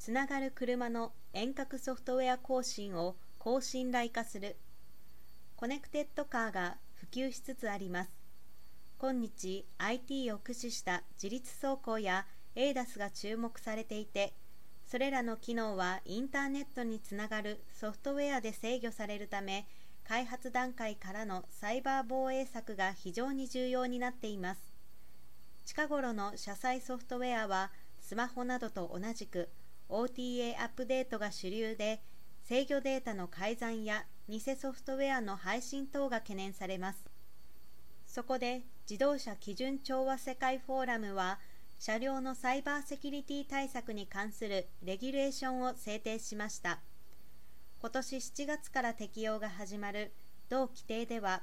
つながる車の遠隔ソフトウェア更新を高信頼化する。コネクテッドカーが普及しつつあります。今日 IT を駆使した自立走行や ADAS が注目されていてそれらの機能はインターネットにつながるソフトウェアで制御されるため開発段階からのサイバー防衛策が非常に重要になっています。近頃の車載ソフトウェアはスマホなどと同じく OTA アップデートが主流で制御データの改ざんや偽ソフトウェアの配信等が懸念されます。そこで自動車基準調和世界フォーラムは車両のサイバーセキュリティ対策に関するレギュレーションを制定しました。今年7月から適用が始まる同規定では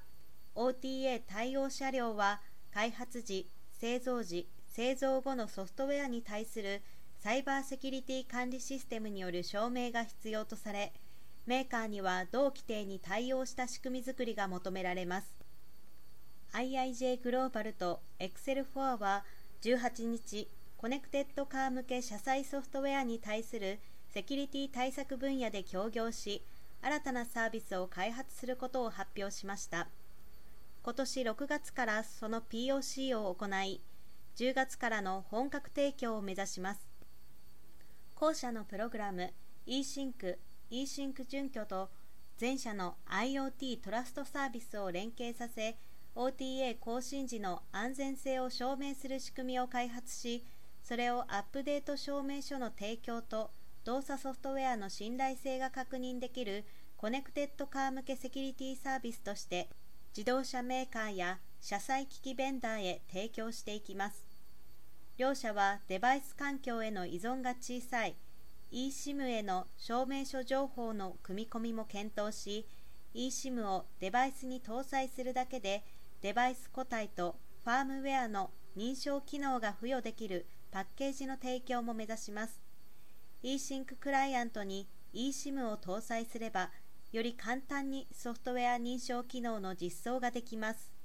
OTA 対応車両は開発時製造時製造後のソフトウェアに対するサイバーセキュリティ管理システムによる証明が必要とされメーカーには同規定に対応した仕組み作りが求められます。IIJ グローバルと Excelfore は18日コネクテッドカー向け車載ソフトウェアに対するセキュリティ対策分野で協業し新たなサービスを開発することを発表しました。今年6月からその POC を行い10月からの本格提供を目指します。後者のプログラム eSync、eSync 準拠と前者の IoT トラストサービスを連携させ OTA 更新時の安全性を証明する仕組みを開発しそれをアップデート証明書の提供と動作ソフトウェアの信頼性が確認できるコネクテッドカー向けセキュリティサービスとして自動車メーカーや車載機器ベンダーへ提供していきます。両社はデバイス環境への依存が小さい eSIM への証明書情報の組み込みも検討し eSIM をデバイスに搭載するだけでデバイス個体とファームウェアの認証機能が付与できるパッケージの提供も目指します。eSync クライアントに eSIM を搭載すればより簡単にソフトウェア認証機能の実装ができます。